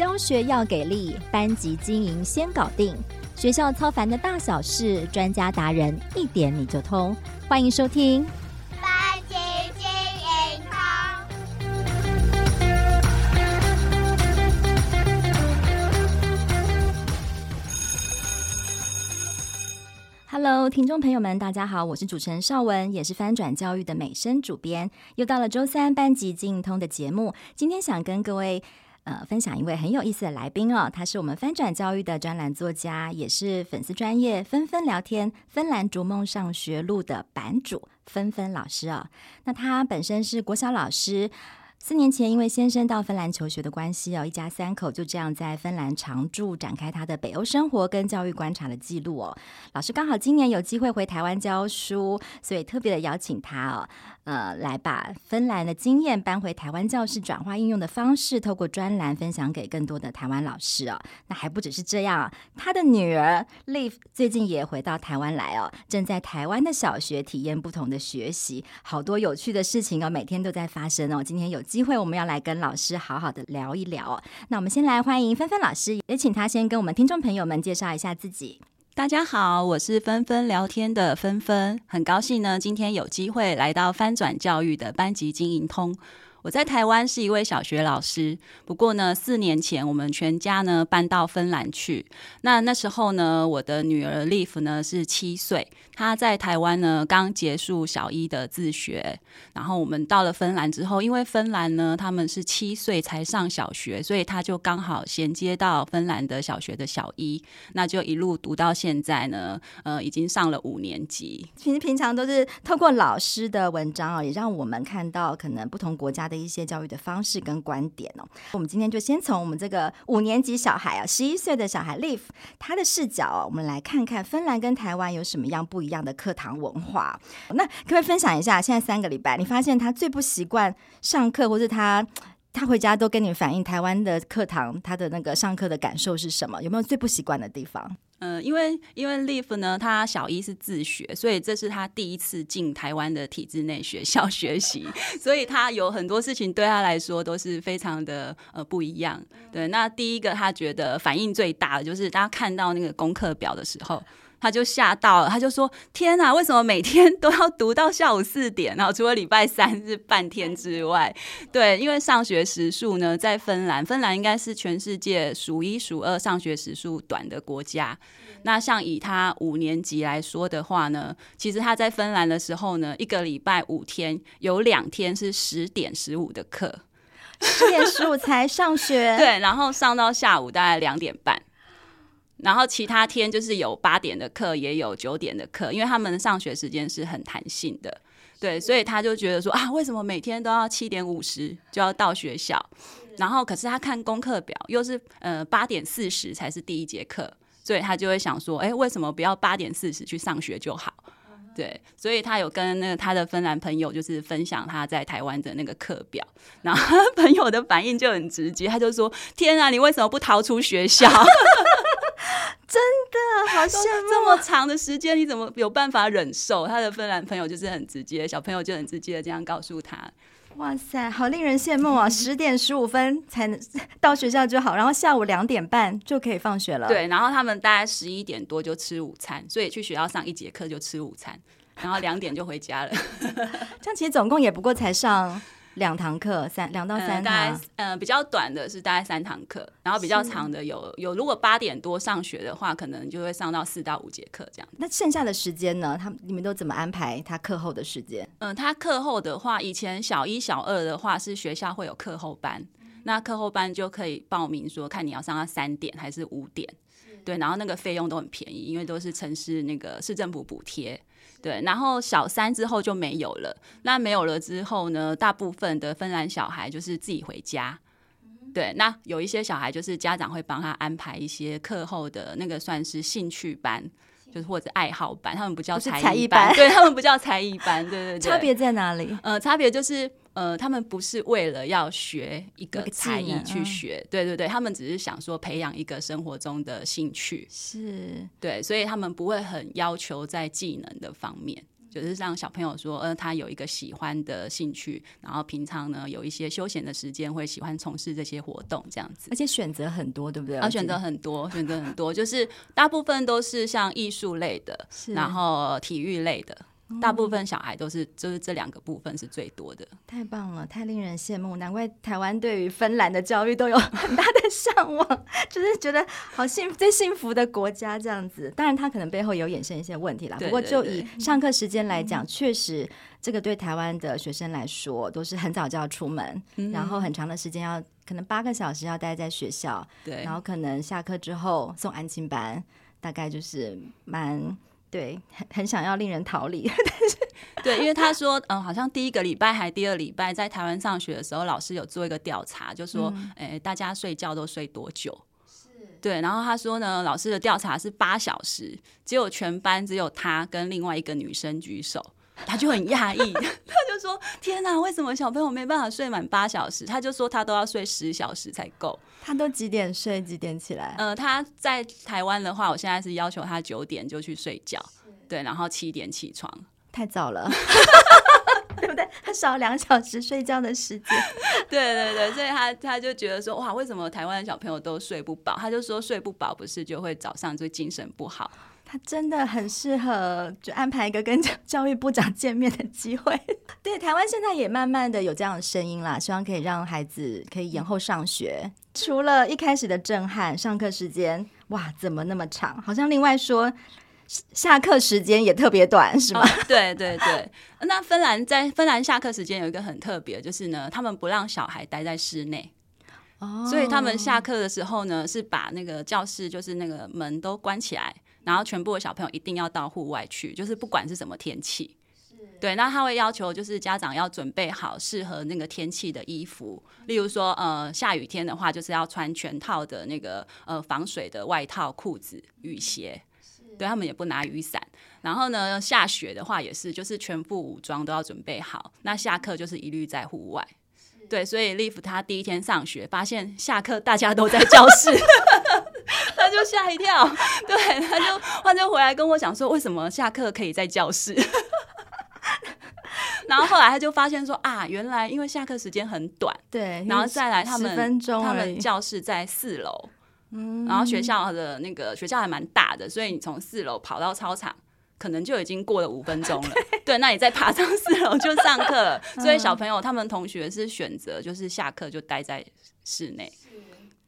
教学要给力，班级经营先搞定。学校操烦的大小事，专家达人一点你就通。欢迎收听班级经营通。Hello，听众朋友们，大家好，我是主持人邵文，也是翻转教育的美声主编。又到了周三班级经营通的节目，今天想跟各位。呃，分享一位很有意思的来宾哦，他是我们翻转教育的专栏作家，也是粉丝专业纷纷聊天芬兰逐梦上学路的版主纷纷老师哦。那他本身是国小老师。四年前，因为先生到芬兰求学的关系哦，一家三口就这样在芬兰常住，展开他的北欧生活跟教育观察的记录哦。老师刚好今年有机会回台湾教书，所以特别的邀请他哦，呃，来把芬兰的经验搬回台湾教室，转化应用的方式，透过专栏分享给更多的台湾老师哦。那还不只是这样，他的女儿 Liv 最近也回到台湾来哦，正在台湾的小学体验不同的学习，好多有趣的事情哦，每天都在发生哦。今天有。机会，我们要来跟老师好好的聊一聊。那我们先来欢迎芬芬老师，也请他先跟我们听众朋友们介绍一下自己。大家好，我是纷纷聊天的芬芬，很高兴呢，今天有机会来到翻转教育的班级经营通。我在台湾是一位小学老师，不过呢，四年前我们全家呢搬到芬兰去。那那时候呢，我的女儿 Liv 呢是七岁，她在台湾呢刚结束小一的自学。然后我们到了芬兰之后，因为芬兰呢他们是七岁才上小学，所以她就刚好衔接到芬兰的小学的小一，那就一路读到现在呢，呃，已经上了五年级。其实平常都是透过老师的文章哦，也让我们看到可能不同国家的一些教育的方式跟观点哦，我们今天就先从我们这个五年级小孩啊，十一岁的小孩 Live 他的视角，我们来看看芬兰跟台湾有什么样不一样的课堂文化。那可不可以分享一下，现在三个礼拜，你发现他最不习惯上课，或是他他回家都跟你反映台湾的课堂他的那个上课的感受是什么？有没有最不习惯的地方？嗯、因为因为 Liv 呢，他小一是自学，所以这是他第一次进台湾的体制内学校 学习，所以他有很多事情对他来说都是非常的呃不一样。对，那第一个他觉得反应最大的就是大家看到那个功课表的时候。他就吓到了，他就说：“天哪，为什么每天都要读到下午四点？然后除了礼拜三是半天之外，对，因为上学时数呢，在芬兰，芬兰应该是全世界数一数二上学时数短的国家。那像以他五年级来说的话呢，其实他在芬兰的时候呢，一个礼拜五天有两天是十点十五的课，十点十五才上学，对，然后上到下午大概两点半。”然后其他天就是有八点的课，也有九点的课，因为他们上学时间是很弹性的，对，所以他就觉得说啊，为什么每天都要七点五十就要到学校？然后可是他看功课表又是呃八点四十才是第一节课，所以他就会想说，哎，为什么不要八点四十去上学就好？对，所以他有跟那个他的芬兰朋友就是分享他在台湾的那个课表，然后朋友的反应就很直接，他就说：天啊，你为什么不逃出学校？真的好像这么长的时间，你怎么有办法忍受？他的芬兰朋友就是很直接，小朋友就很直接的这样告诉他。哇塞，好令人羡慕啊！十点十五分才能到学校就好，然后下午两点半就可以放学了。对，然后他们大概十一点多就吃午餐，所以去学校上一节课就吃午餐，然后两点就回家了。这样其实总共也不过才上。两堂课，三两到三堂，嗯、大概呃比较短的是大概三堂课，然后比较长的有有，如果八点多上学的话，可能就会上到四到五节课这样。那剩下的时间呢？他你们都怎么安排他课后的时间？嗯，他课后的话，以前小一、小二的话是学校会有课后班，那课后班就可以报名说，看你要上到三点还是五点，对，然后那个费用都很便宜，因为都是城市那个市政府补贴。对，然后小三之后就没有了。那没有了之后呢？大部分的芬兰小孩就是自己回家。对，那有一些小孩就是家长会帮他安排一些课后的那个算是兴趣班，就是或者爱好班，他们不叫才艺班，对，他们不叫才艺班，对对 对。差别在哪里？呃，差别就是。呃，他们不是为了要学一个才艺去学，对对对，他们只是想说培养一个生活中的兴趣，是，对，所以他们不会很要求在技能的方面。就是让小朋友说，呃，他有一个喜欢的兴趣，然后平常呢有一些休闲的时间会喜欢从事这些活动，这样子。而且选择很多，对不对？啊，选择很多，选择很多，就是大部分都是像艺术类的，然后体育类的。大部分小孩都是，就是这两个部分是最多的。太棒了，太令人羡慕，难怪台湾对于芬兰的教育都有 很大的向往，就是觉得好幸福最幸福的国家这样子。当然，它可能背后有衍生一些问题啦。不过，就以上课时间来讲，确实这个对台湾的学生来说，都是很早就要出门，然后很长的时间要可能八个小时要待在学校，对，然后可能下课之后送安亲班，大概就是蛮。对，很很想要令人逃离，但是对，因为他说，嗯，好像第一个礼拜还第二礼拜在台湾上学的时候，老师有做一个调查，就说，诶、嗯，大家睡觉都睡多久？是，对，然后他说呢，老师的调查是八小时，只有全班只有他跟另外一个女生举手。他就很讶异，他就说：“天哪，为什么小朋友没办法睡满八小时？”他就说他都要睡十小时才够。他都几点睡？几点起来？呃，他在台湾的话，我现在是要求他九点就去睡觉，对，然后七点起床，太早了，对不对？他少两小时睡觉的时间。对对对，所以他他就觉得说：“哇，为什么台湾的小朋友都睡不饱？”他就说：“睡不饱不是就会早上就精神不好。”他真的很适合，就安排一个跟 教育部长见面的机会。对，台湾现在也慢慢的有这样的声音啦，希望可以让孩子可以延后上学。除了一开始的震撼，上课时间哇，怎么那么长？好像另外说下课时间也特别短，是吗？哦，对对对。那芬兰在芬兰下课时间有一个很特别，就是呢，他们不让小孩待在室内。哦，所以他们下课的时候呢，是把那个教室就是那个门都关起来。然后全部的小朋友一定要到户外去，就是不管是什么天气，对。那他会要求就是家长要准备好适合那个天气的衣服，例如说呃下雨天的话，就是要穿全套的那个呃防水的外套、裤子、雨鞋。对，他们也不拿雨伞。然后呢，下雪的话也是，就是全副武装都要准备好。那下课就是一律在户外。对，所以 Liv 他第一天上学，发现下课大家都在教室。他就吓一跳，对，他就他就回来跟我讲说，为什么下课可以在教室？然后后来他就发现说啊，原来因为下课时间很短，对，然后再来他们他们教室在四楼，嗯，然后学校的那个学校还蛮大的，所以你从四楼跑到操场，可能就已经过了五分钟了。对，对，那你再爬上四楼就上课了。所以小朋友他们同学是选择就是下课就待在室内。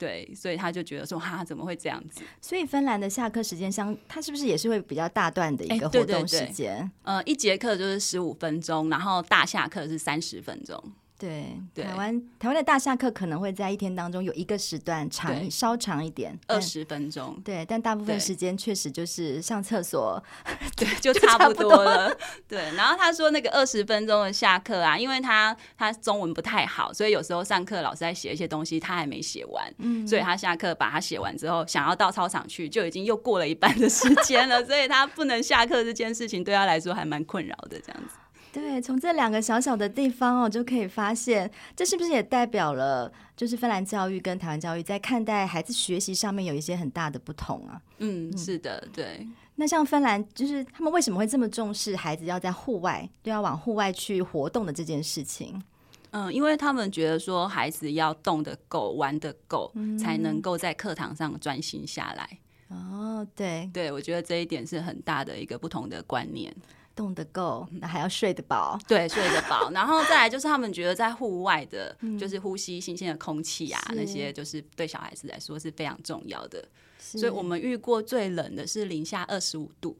对，所以他就觉得说，哈，怎么会这样子？所以芬兰的下课时间相，它是不是也是会比较大段的一个活动时间？呃，一节课就是十五分钟，然后大下课是三十分钟。对，对。台湾台湾的大下课可能会在一天当中有一个时段长稍长一点，二十分钟。对，但大部分时间确实就是上厕所，对，就差不多了。对，然后他说那个二十分钟的下课啊，因为他他中文不太好，所以有时候上课老师在写一些东西，他还没写完，嗯，所以他下课把他写完之后，想要到操场去，就已经又过了一半的时间了，所以他不能下课这件事情对他来说还蛮困扰的，这样子。对，从这两个小小的地方哦，就可以发现，这是不是也代表了，就是芬兰教育跟台湾教育在看待孩子学习上面有一些很大的不同啊？嗯，是的，对。那像芬兰，就是他们为什么会这么重视孩子要在户外，都要往户外去活动的这件事情？嗯，因为他们觉得说，孩子要动得够，玩得够，嗯，才能够在课堂上专心下来。哦，对，对，我觉得这一点是很大的一个不同的观念。动得够，那还要睡得饱。对，睡得饱。然后再来就是他们觉得在户外的，就是呼吸新鲜的空气啊，那些就是对小孩子来说是非常重要的。所以我们遇过最冷的是零下二十五度。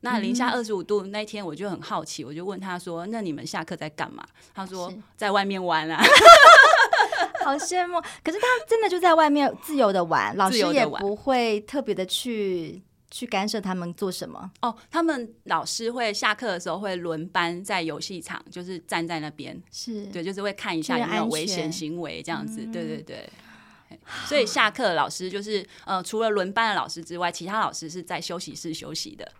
那零下二十五度那天，我就很好奇，我就问他说：“那你们下课在干嘛？”他说：“在外面玩啊。”好羡慕。可是他真的就在外面自由的玩，老师也不会特别的去。去干涉他们做什么？哦，他们老师会下课的时候会轮班在游戏场，就是站在那边，是对，就是会看一下有没有危险行为这样子。嗯、对对对，所以下课老师就是呃，除了轮班的老师之外，其他老师是在休息室休息的。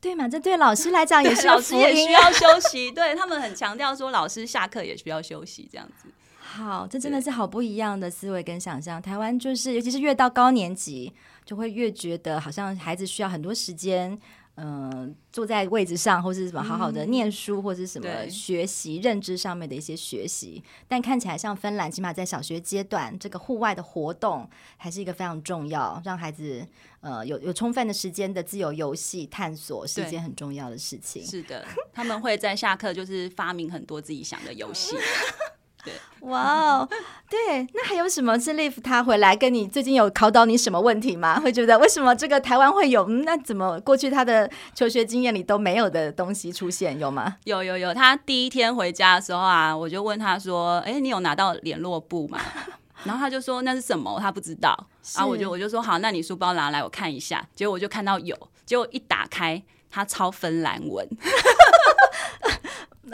对嘛？这对老师来讲也是，老师也需要 休息。对，他们很强调说，老师下课也需要休息这样子。好，这真的是好不一样的思维跟想象。台湾就是，尤其是越到高年级，就会越觉得好像孩子需要很多时间，嗯、呃，坐在位置上，或是什么好好的念书，嗯、或是什么学习认知上面的一些学习。但看起来像芬兰，起码在小学阶段，这个户外的活动还是一个非常重要，让孩子呃有有充分的时间的自由游戏探索，是一件很重要的事情。是的，他们会在下课就是发明很多自己想的游戏。对，哇哦，对，那还有什么是 Live 他回来跟你最近有考倒你什么问题吗？会觉得为什么这个台湾会有？嗯那怎么过去他的求学经验里都没有的东西出现？有吗？有有有，他第一天回家的时候啊，我就问他说：“哎，你有拿到联络簿吗？” 然后他就说：“那是什么？他不知道。”然后我就我就说：“好，那你书包拿来我看一下。”结果我就看到有，结果一打开，他抄芬兰文。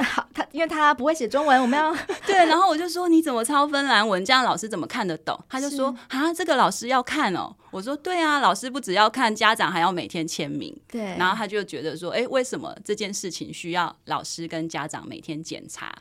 好，他因为他不会写中文，我们要 对，然后我就说，你怎么抄芬兰文？这样老师怎么看得懂？他就说啊，这个老师要看哦。我说对啊，老师不只要看，家长还要每天签名。对，然后他就觉得说，哎，为什么这件事情需要老师跟家长每天检查？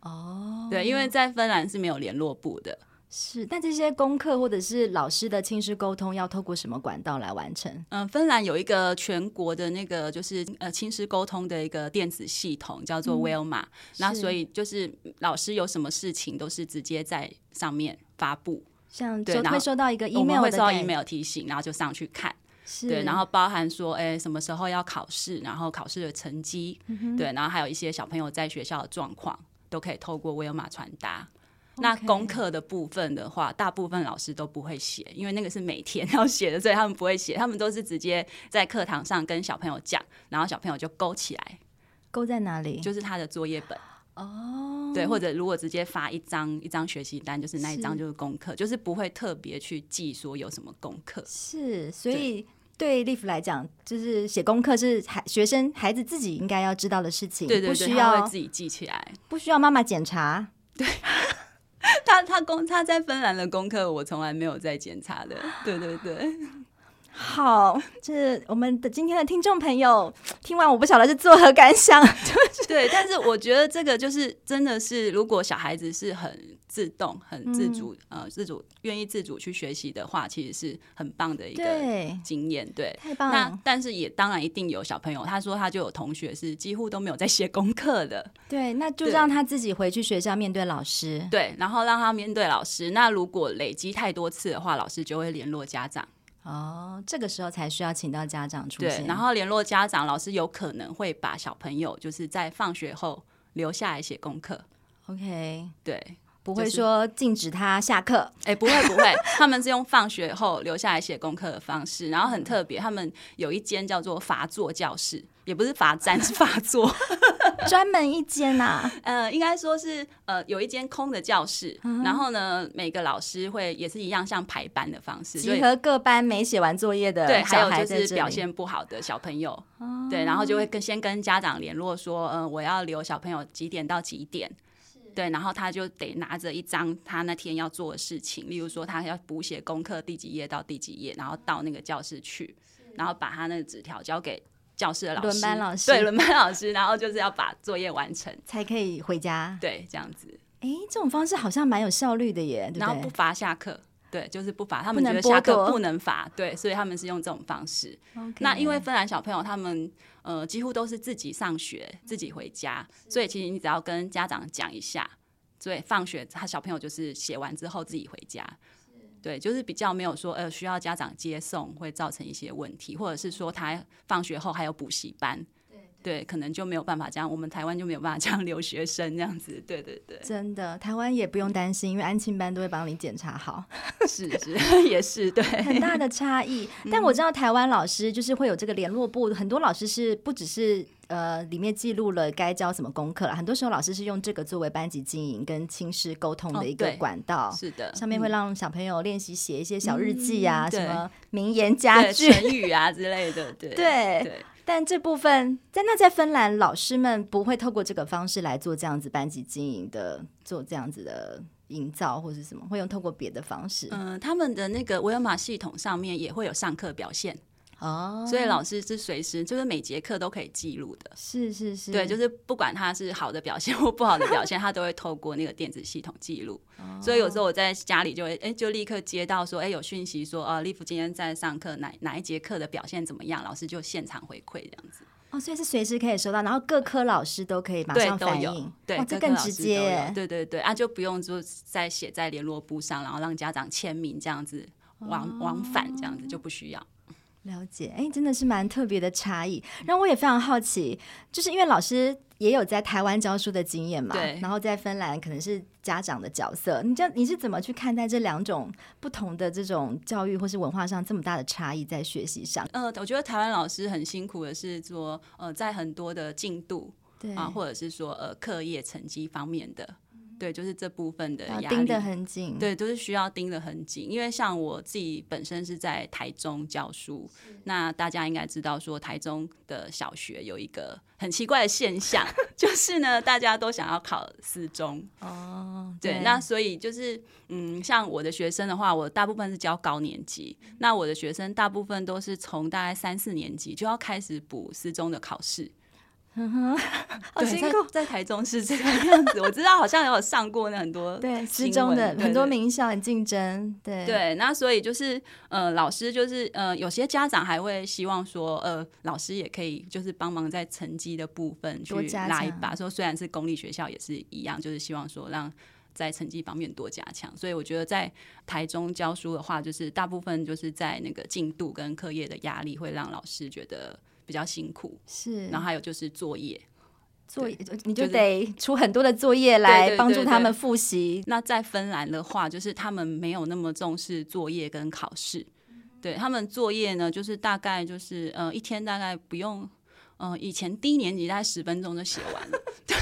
哦，对，因为在芬兰是没有联络部的。是，但这些功课或者是老师的亲师沟通要透过什么管道来完成？嗯，芬兰有一个全国的那个就是呃亲师沟通的一个电子系统，叫做 Wilma、嗯。那所以就是老师有什么事情都是直接在上面发布，像就会收到一个 email，会收到 email 提醒，然后就上去看。是对，然后包含说，哎，什么时候要考试，然后考试的成绩，嗯、对，然后还有一些小朋友在学校的状况，都可以透过 Wilma 传达。那功课的部分的话，大部分老师都不会写，因为那个是每天要写的，所以他们不会写，他们都是直接在课堂上跟小朋友讲，然后小朋友就勾起来，勾在哪里？就是他的作业本。哦，对，或者如果直接发一张一张学习单，就是那一张就是功课，是就是不会特别去记说有什么功课。是，所以对。Liv 来讲，就是写功课是孩学生孩子自己应该要知道的事情，对对对，不需要自己记起来，不需要妈妈检查，对。他他功他在芬兰的功课，我从来没有在检查的。对对对，好，这我们的今天的听众朋友听完，我不晓得是作何感想。对，但是我觉得这个就是真的是，如果小孩子是很。自动很自主，嗯、呃，自主愿意自主去学习的话，其实是很棒的一个经验。对，对，太棒了。那但是也当然一定有小朋友，他说他就有同学是几乎都没有在写功课的。对，那就让他自己回去学校面对老师。对，然后让他面对老师。那如果累积太多次的话，老师就会联络家长。哦，这个时候才需要请到家长出现。对，然后联络家长，老师有可能会把小朋友就是在放学后留下来写功课。OK，对。不会说禁止他下课，哎、就是，不会不会，他们是用放学后留下来写功课的方式，然后很特别，他们有一间叫做罚坐教室，也不是罚站，是罚坐，专门一间啊，呃，应该说是呃有一间空的教室，嗯、然后呢，每个老师会也是一样像排班的方式，集合各班没写完作业的对，还有就是表现不好的小朋友，哦、对，然后就会跟先跟家长联络说，嗯、呃，我要留小朋友几点到几点。对，然后他就得拿着一张他那天要做的事情，例如说他要补写功课第几页到第几页，然后到那个教室去，然后把他那个纸条交给教室的老师，轮班老师，对，轮班老师，然后就是要把作业完成才可以回家。对，这样子。哎，这种方式好像蛮有效率的耶，对对，然后不罚下课。对，就是不罚，他们觉得下课不能罚，对，所以他们是用这种方式。那因为芬兰小朋友他们呃几乎都是自己上学，自己回家，所以其实你只要跟家长讲一下，所以放学他小朋友就是写完之后自己回家，对，就是比较没有说呃需要家长接送会造成一些问题，或者是说他放学后还有补习班。对，可能就没有办法这样，我们台湾就没有办法这样留学生这样子。对对对，真的，台湾也不用担心，因为安亲班都会帮你检查好。是 是，也是对，很大的 差异。但我知道台湾老师就是会有这个联络簿，很多老师是不只是呃里面记录了该教什么功课了，很多时候老师是用这个作为班级经营跟亲师沟通的一个管道。哦、是的，上面会让小朋友练习写一些小日记啊，嗯、什么名言佳句、成语啊之类的。对对对。但这部分在那在芬兰，老师们不会透过这个方式来做这样子班级经营的，做这样子的营造或是什么，会用透过别的方式。嗯、他们的那个维尔玛系统上面也会有上课表现，哦，所以老师是随时就是每节课都可以记录的。是是是，对，就是不管他是好的表现或不好的表现，他都会透过那个电子系统记录。哦、所以有时候我在家里就会哎，就立刻接到说哎有讯息说啊，Live 今天在上课哪哪一节课的表现怎么样，老师就现场回馈这样子。哦，所以是随时可以收到，然后各科老师都可以马上反应，对，哇，这更直接，对对对啊，就不用就再写在联络簿上，然后让家长签名这样子往、哦、往返这样子就不需要。了解，哎，真的是蛮特别的差异。然后我也非常好奇，就是因为老师也有在台湾教书的经验嘛，对，然后在芬兰可能是家长的角色，你这你是怎么去看待这两种不同的这种教育或是文化上这么大的差异在学习上？呃，我觉得台湾老师很辛苦的是说，呃，在很多的进度对啊，或者是说呃课业成绩方面的。对，就是这部分的压力盯得很紧。对，都是需要盯得很紧。因为像我自己本身是在台中教书，那大家应该知道，说台中的小学有一个很奇怪的现象，就是呢，大家都想要考四中。哦，对，对，那所以就是，嗯，像我的学生的话，我大部分是教高年级，那我的学生大部分都是从大概三四年级就要开始补四中的考试。嗯哼，好辛苦，在台中是这个样子。我知道好像有上过那很多对四中的很多名校很竞争，对对。那所以就是呃，老师就是呃，有些家长还会希望说，呃，老师也可以就是帮忙在成绩的部分去拉一把。说虽然是公立学校也是一样，就是希望说让在成绩方面多加强。所以我觉得在台中教书的话，就是大部分就是在那个进度跟课业的压力会让老师觉得。比较辛苦是，然后还有就是作业，作业你就得出很多的作业来帮助他们复习。那在芬兰的话，就是他们没有那么重视作业跟考试，对他们作业呢，就是大概就是呃一天大概不用，呃以前低年级大概十分钟就写完了，对，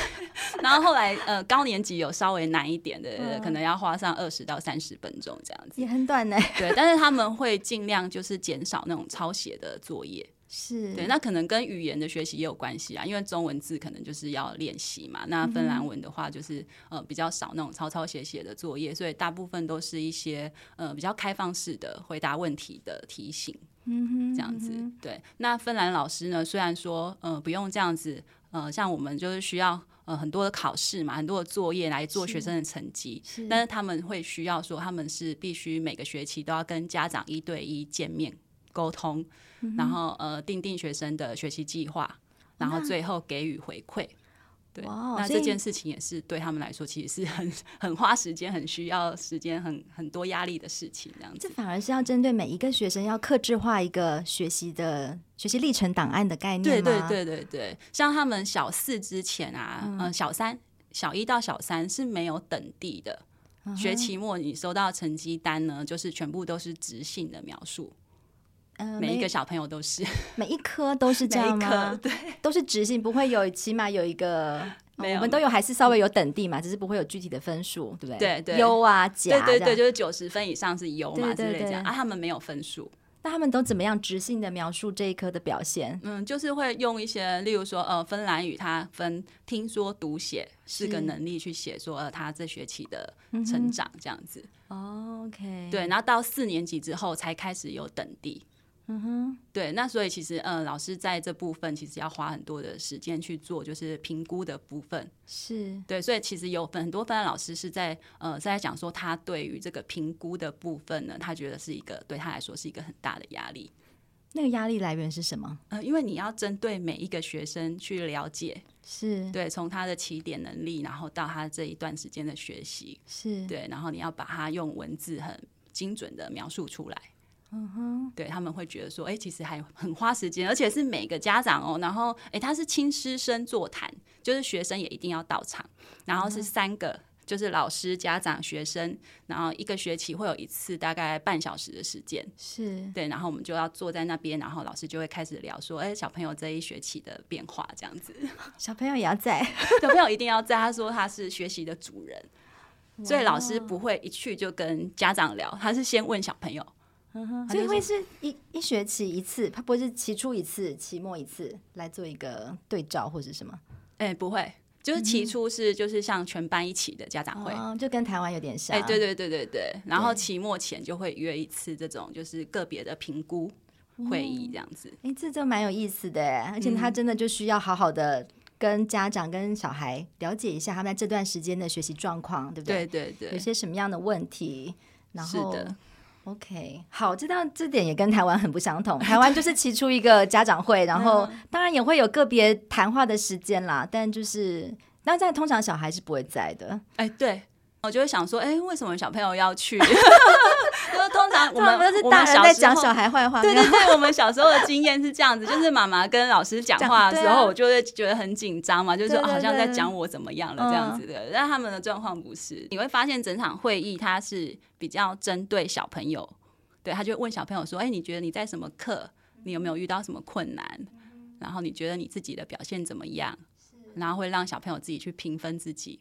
然后后来呃高年级有稍微难一点的，嗯、可能要花上二十到三十分钟这样子，也很短呢。对，但是他们会尽量就是减少那种抄写的作业。是对，那可能跟语言的学习也有关系啊，因为中文字可能就是要练习嘛。那芬兰文的话，就是、嗯、呃比较少那种抄抄写写的作业，所以大部分都是一些呃比较开放式的回答问题的提醒，嗯哼，这样子。对，那芬兰老师呢，虽然说呃不用这样子，呃像我们就是需要呃很多的考试嘛，很多的作业来做学生的成绩，是，但是他们会需要说他们是必须每个学期都要跟家长一对一见面沟通。然后呃，订定学生的学习计划，然后最后给予回馈。对，那这件事情也是对他们来说，其实是很很花时间、很需要时间、很很多压力的事情。这样子，这反而是要针对每一个学生，要克制化一个学习的学习历程档案的概念。对对对对对，像他们小四之前啊，嗯、呃，小三、小一到小三是没有等地的。嗯、学期末你收到成绩单呢，就是全部都是直性的描述。每一个小朋友都是，每一科都是这样吗？对，都是直性，不会有，起码有一个，没有，我们都有，还是稍微有等地嘛，只是不会有具体的分数，对不对？对对，优啊，甲，对对对，就是九十分以上是优嘛之类这样啊，他们没有分数，那他们都怎么样直性的描述这一科的表现？嗯，就是会用一些，例如说，呃，芬兰语它分听说读写四个能力去写，说呃，他这学期的成长这样子。OK，对，然后到四年级之后才开始有等第。嗯哼，对，那所以其实，呃，老师在这部分其实要花很多的时间去做，就是评估的部分。是对，所以其实有很多芬兰老师是在，呃，是在讲说他对于这个评估的部分呢，他觉得是一个对他来说是一个很大的压力。那个压力来源是什么？呃，因为你要针对每一个学生去了解，是对，从他的起点能力，然后到他这一段时间的学习，是对，然后你要把它用文字很精准的描述出来。嗯哼，对，他们会觉得说，哎、欸，其实还很花时间，而且是每个家长哦，然后，哎、欸，他是亲师生座谈，就是学生也一定要到场，然后是三个，就是老师、家长、学生，然后一个学期会有一次大概半小时的时间，是。对，然后我们就要坐在那边，然后老师就会开始聊说，哎、欸，小朋友这一学期的变化这样子，小朋友也要在，小朋友一定要在，他说他是学习的主人，所以老师不会一去就跟家长聊，他是先问小朋友。所以会是一一学期一次，他不会是期初一次、期末一次来做一个对照或者什么？哎、欸，不会，就是期初是就是像全班一起的家长会，嗯、就跟台湾有点像。哎、欸，对对对对对，然后期末前就会约一次这种就是个别的评估，会议这样子。哎、嗯，这就蛮有意思的，而且他真的就需要好好的跟家长跟小孩了解一下他们在这段时间的学习状况，对不对？对对对，有些什么样的问题？然后。OK，好，这道这点也跟台湾很不相同。台湾就是提出一个家长会，然后当然也会有个别谈话的时间啦，但就是那在通常小孩是不会在的。哎，对，我就会想说，哎，为什么小朋友要去？就是通常我们都是大人在讲小孩坏话。对对对，我们小时候的经验是这样子，就是妈妈跟老师讲话的时候，我就会觉得很紧张嘛，就是好像在讲我怎么样了这样子的。但他们的状况不是，你会发现整场会议它是比较针对小朋友，对，他就会问小朋友说：“哎，你觉得你在什么课？你有没有遇到什么困难？然后你觉得你自己的表现怎么样？然后会让小朋友自己去评分自己。”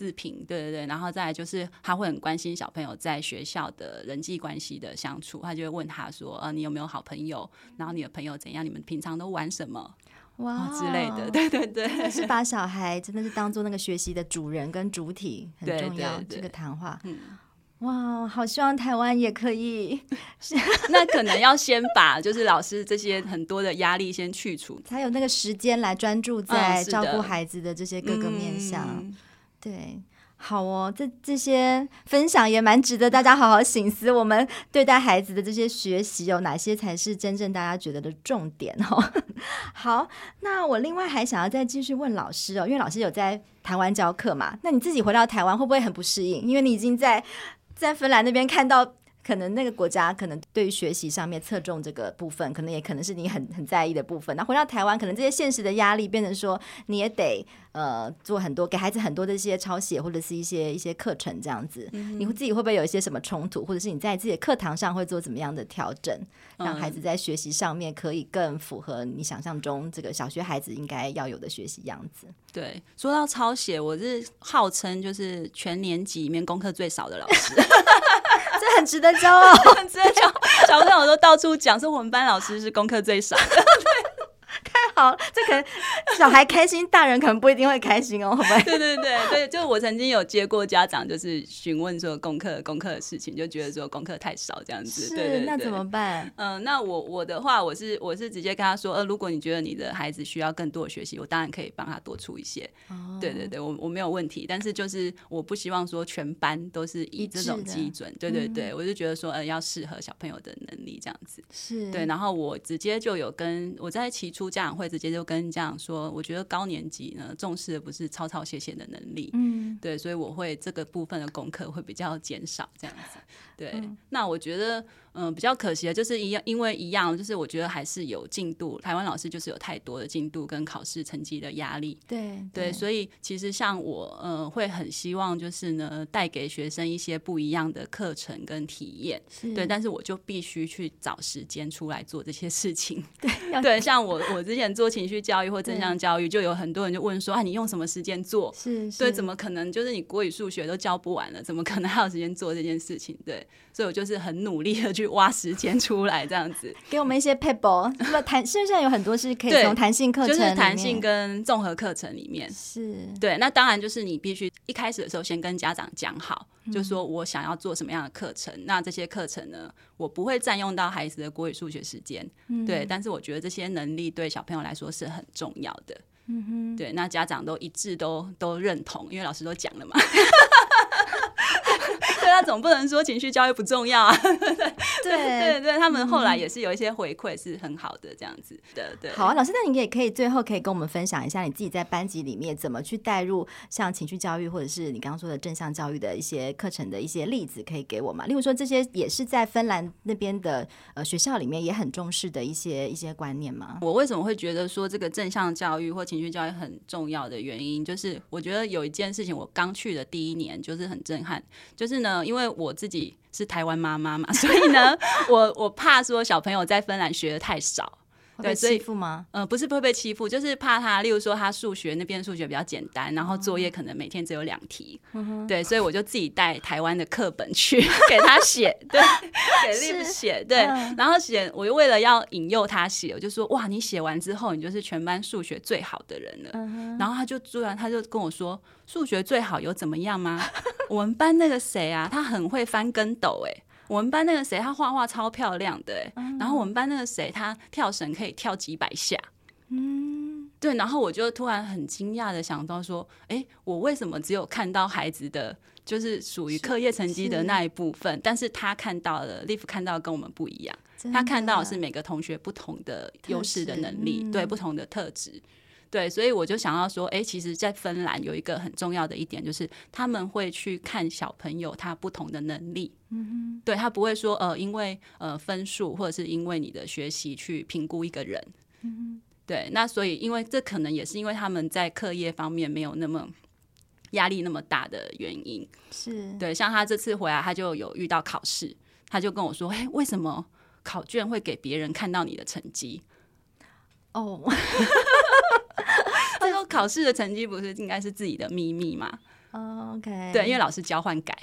自评，对对对，然后再来就是他会很关心小朋友在学校的人际关系的相处，他就会问他说：“呃，你有没有好朋友？然后你的朋友怎样？你们平常都玩什么？哇、哦、之类的。”对对对，是把小孩真的是当做那个学习的主人跟主体很重要。对对对这个谈话，嗯，哇，好希望台湾也可以。那可能要先把就是老师这些很多的压力先去除，才有那个时间来专注在照顾孩子的这些各个面向。嗯对，好哦，这这些分享也蛮值得大家好好醒思。我们对待孩子的这些学习有哪些才是真正大家觉得的重点哦？好，那我另外还想要再继续问老师哦，因为老师有在台湾教课嘛，那你自己回到台湾会不会很不适应？因为你已经在在芬兰那边看到。可能那个国家可能对于学习上面侧重这个部分，可能也可能是你很很在意的部分。那回到台湾，可能这些现实的压力变成说，你也得呃做很多给孩子很多的一些抄写或者是一些一些课程这样子。嗯、你自己会不会有一些什么冲突，或者是你在自己的课堂上会做怎么样的调整，让孩子在学习上面可以更符合你想象中这个小学孩子应该要有的学习样子？对，说到抄写，我是号称就是全年级里面功课最少的老师。很值得骄傲，很值得骄傲。小朋友都到处讲说我们班老师是功课最少的。这可能 小孩开心，大人可能不一定会开心哦，好吧？对对对对，就我曾经有接过家长，就是询问说功课功课的事情，就觉得说功课太少这样子。是，对那怎么办？嗯、呃，那我我的话，我是我是直接跟他说，呃，如果你觉得你的孩子需要更多的学习，我当然可以帮他多出一些。哦，对对对，我我没有问题，但是就是我不希望说全班都是以这种基准。对对对，嗯、我就觉得说，呃，要适合小朋友的能力这样子。是对，然后我直接就有跟我在起初家长会直接就。跟家长说，我觉得高年级呢重视的不是抄抄写写的能力，嗯，对，所以我会这个部分的功课会比较减少这样子，对。嗯、那我觉得，嗯、呃，比较可惜的就是一样，因为一样，就是我觉得还是有进度，台湾老师就是有太多的进度跟考试成绩的压力，对对，对，所以其实像我，嗯、呃，会很希望就是呢，带给学生一些不一样的课程跟体验，对，但是我就必须去找时间出来做这些事情，对，对，像我我之前做情绪。教育或正向教育，就有很多人就问说：“啊，你用什么时间做？是，是对，怎么可能？就是你国语、数学都教不完了，怎么可能还有时间做这件事情？对，所以我就是很努力的去挖时间出来，这样子给我们一些 paper，那么弹，现在有很多是可以从弹性课程，就是弹性跟综合课程里面是对。那当然就是你必须一开始的时候先跟家长讲好。”就说我想要做什么样的课程，嗯、那这些课程呢，我不会占用到孩子的国语、数学时间，嗯、对。但是我觉得这些能力对小朋友来说是很重要的，嗯哼，对。那家长都一致都都认同，因为老师都讲了嘛。他总不能说情绪教育不重要啊，对对对对，他们后来也是有一些回馈是很好的这样子的，对。好啊，老师，那你也可以最后可以跟我们分享一下你自己在班级里面怎么去带入像情绪教育或者是你刚刚说的正向教育的一些课程的一些例子，可以给我吗？例如说这些也是在芬兰那边的呃学校里面也很重视的一些一些观念吗？我为什么会觉得说这个正向教育或情绪教育很重要的原因，就是我觉得有一件事情，我刚去的第一年就是很震撼，就是呢。因为我自己是台湾妈妈嘛，所以呢，我我怕说小朋友在芬兰学的太少。对，被欺负吗？嗯、呃，不是不会被欺负，就是怕他，例如说他数学那边数学比较简单，然后作业可能每天只有两题，嗯、对，所以我就自己带台湾的课本去 给他写，对，给 Liv 写，对，嗯、然后写，我就为了要引诱他写，我就说哇，你写完之后，你就是全班数学最好的人了，嗯、然后他就突然他就跟我说，数学最好有怎么样吗？我们班那个谁啊，他很会翻跟斗，哎。我们班那个谁，他画画超漂亮的，哎、嗯，然后我们班那个谁，他跳绳可以跳几百下，嗯，对，然后我就突然很惊讶的想到说，哎，我为什么只有看到孩子的就是属于课业成绩的那一部分，但是他看到了，Liv 看到跟我们不一样，他看到的是每个同学不同的优势的能力，对，不同的特质。对，所以我就想要说，哎，其实，在芬兰有一个很重要的一点，就是他们会去看小朋友他不同的能力。嗯哼，对，他不会说，呃，因为呃分数或者是因为你的学习去评估一个人。嗯哼，对，那所以，因为这可能也是因为他们在课业方面没有那么压力那么大的原因。是对，像他这次回来，他就有遇到考试，他就跟我说，哎，为什么考卷会给别人看到你的成绩？哦。他说：“考试的成绩不是应该是自己的秘密吗？” OK，对，因为老师交换改。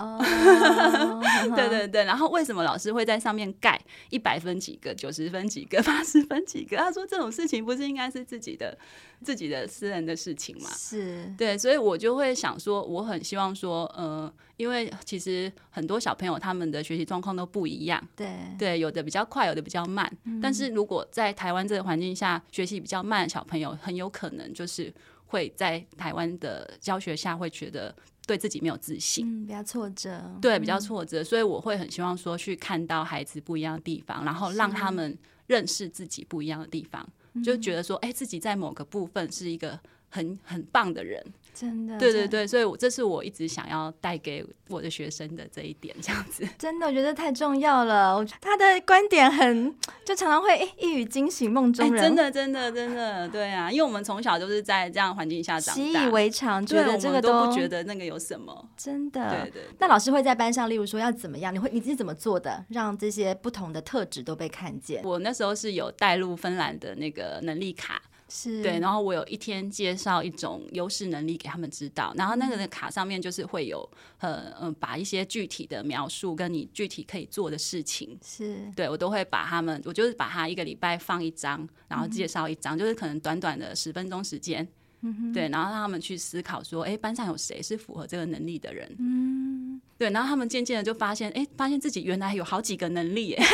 哦，对对对，然后为什么老师会在上面盖一百分几个、九十分几个、八十分几个？他说这种事情不是应该是自己的、自己的私人的事情吗？是对，所以我就会想说，我很希望说，呃，因为其实很多小朋友他们的学习状况都不一样，对对，有的比较快，有的比较慢。嗯、但是如果在台湾这个环境下，学习比较慢的小朋友，很有可能就是会在台湾的教学下会觉得。对自己没有自信，嗯，比较挫折，对，比较挫折，嗯，所以我会很希望说去看到孩子不一样的地方，然后让他们认识自己不一样的地方，就觉得说，哎，自己在某个部分是一个很很棒的人。真的，对对对，所以我这是我一直想要带给我的学生的这一点，这样子。真的，我觉得太重要了。他的观点很，就常常会一语惊醒梦中人。真的，真的，真的，对啊，因为我们从小就是在这样环境下长大，习以为常，觉得这个都不觉得那个有什么。真的，对对。那老师会在班上，例如说要怎么样？你会你自己怎么做的，让这些不同的特质都被看见？我那时候是有带入芬兰的那个能力卡。是。对，然后我有一天介绍一种优势能力给他们知道，然后那个的卡上面就是会有呃嗯，把一些具体的描述跟你具体可以做的事情，是。对我都会把他们，我就是把它一个礼拜放一张，然后介绍一张，嗯、就是可能短短的十分钟时间，嗯，对，然后让他们去思考说，哎，班上有谁是符合这个能力的人，嗯，对，然后他们渐渐的就发现，哎，发现自己原来有好几个能力，哎。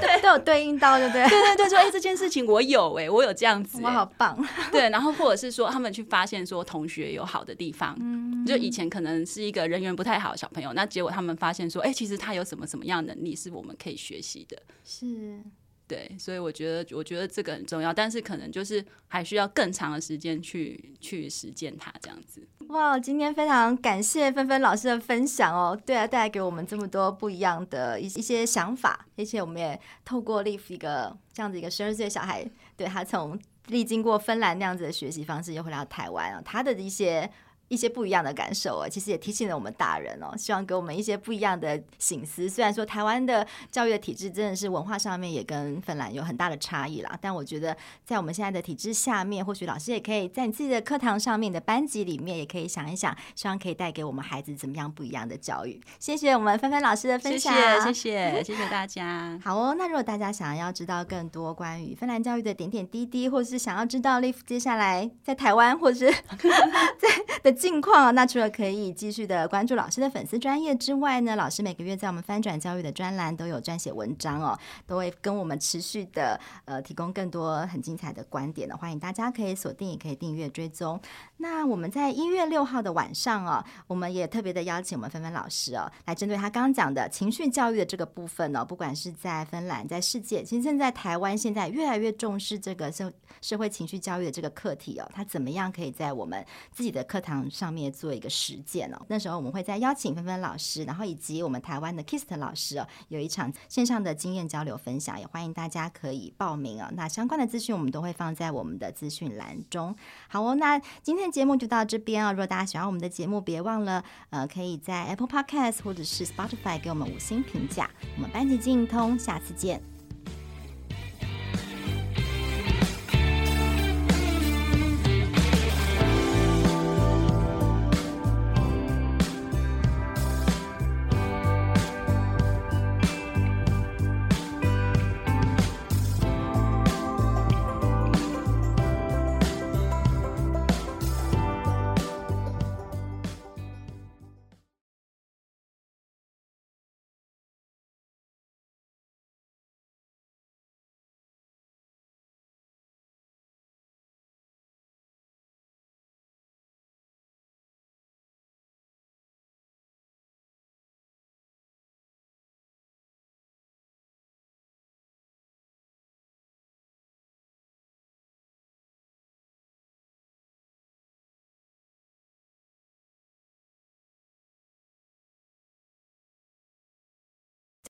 对，都有对应到，对不对？对对对，说哎、欸，这件事情我有哎、欸，我有这样子、欸，我好棒。对，然后或者是说，他们去发现说同学有好的地方，嗯，就以前可能是一个人缘不太好的小朋友，那结果他们发现说，哎、欸，其实他有什么什么样的能力是我们可以学习的，是。对，所以我觉得，我觉得这个很重要，但是可能就是还需要更长的时间去去实践它，这样子。哇，今天非常感谢芬芬老师的分享哦，对啊，带来给我们这么多不一样的一一些想法，而且我们也透过 Liv 一个这样子一个十二岁小孩，对他从历经过芬兰那样子的学习方式，又回到台湾啊，他的一些。一些不一样的感受哦，其实也提醒了我们大人哦，希望给我们一些不一样的醒思。虽然说台湾的教育的体制真的是文化上面也跟芬兰有很大的差异啦，但我觉得在我们现在的体制下面，或许老师也可以在你自己的课堂上面的班级里面，也可以想一想，希望可以带给我们孩子怎么样不一样的教育。谢谢我们芬芬老师的分享，谢谢谢谢大家。好哦，那如果大家想要知道更多关于芬兰教育的点点滴滴，或是想要知道 Liv 接下来在台湾或是 在的。近况，那除了可以继续的关注老师的粉丝专业之外呢，老师每个月在我们翻转教育的专栏都有撰写文章哦，都会跟我们持续的呃提供更多很精彩的观点的，欢迎大家可以锁定，也可以订阅追踪。那我们在一月六号的晚上哦，我们也特别的邀请我们芬芬老师哦，来针对他刚刚讲的情绪教育的这个部分哦，不管是在芬兰，在世界，其实现在台湾现在越来越重视这个社社会情绪教育的这个课题哦，他怎么样可以在我们自己的课堂。上面做一个实践哦，那时候我们会再邀请芬芬老师，然后以及我们台湾的 Kist 老师哦，有一场线上的经验交流分享，也欢迎大家可以报名哦。那相关的资讯我们都会放在我们的资讯栏中。好哦，那今天的节目就到这边哦。如果大家喜欢我们的节目，别忘了呃，可以在 Apple Podcast 或者是 Spotify 给我们五星评价。我们班级经营通，下次见。